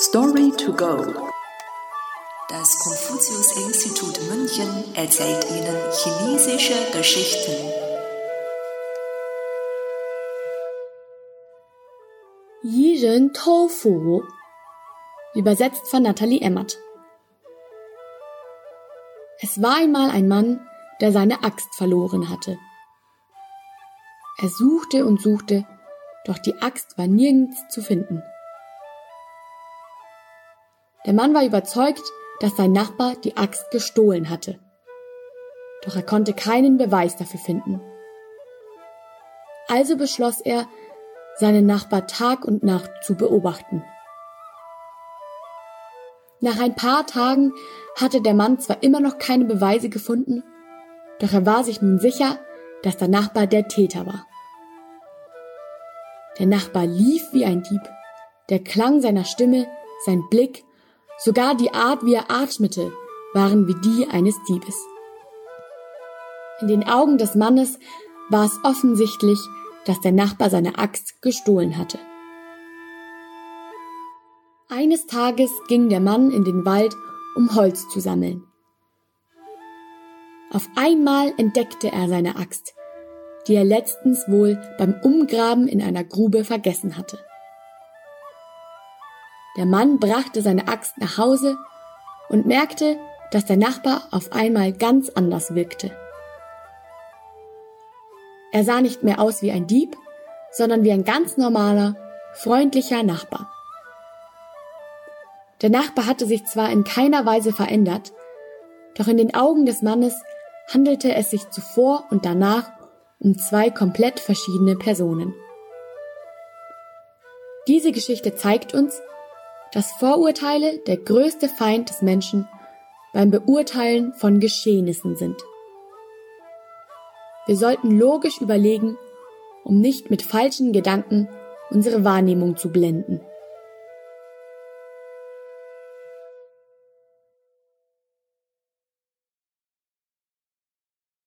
Story to go. Das Konfuzius-Institut München erzählt Ihnen chinesische Geschichten. Yiren Tofu. Übersetzt von Nathalie Emmert. Es war einmal ein Mann, der seine Axt verloren hatte. Er suchte und suchte, doch die Axt war nirgends zu finden. Der Mann war überzeugt, dass sein Nachbar die Axt gestohlen hatte. Doch er konnte keinen Beweis dafür finden. Also beschloss er, seinen Nachbar Tag und Nacht zu beobachten. Nach ein paar Tagen hatte der Mann zwar immer noch keine Beweise gefunden, doch er war sich nun sicher, dass der Nachbar der Täter war. Der Nachbar lief wie ein Dieb, der Klang seiner Stimme, sein Blick Sogar die Art, wie er atmete, waren wie die eines Diebes. In den Augen des Mannes war es offensichtlich, dass der Nachbar seine Axt gestohlen hatte. Eines Tages ging der Mann in den Wald, um Holz zu sammeln. Auf einmal entdeckte er seine Axt, die er letztens wohl beim Umgraben in einer Grube vergessen hatte. Der Mann brachte seine Axt nach Hause und merkte, dass der Nachbar auf einmal ganz anders wirkte. Er sah nicht mehr aus wie ein Dieb, sondern wie ein ganz normaler, freundlicher Nachbar. Der Nachbar hatte sich zwar in keiner Weise verändert, doch in den Augen des Mannes handelte es sich zuvor und danach um zwei komplett verschiedene Personen. Diese Geschichte zeigt uns, dass Vorurteile der größte Feind des Menschen beim Beurteilen von Geschehnissen sind. Wir sollten logisch überlegen, um nicht mit falschen Gedanken unsere Wahrnehmung zu blenden.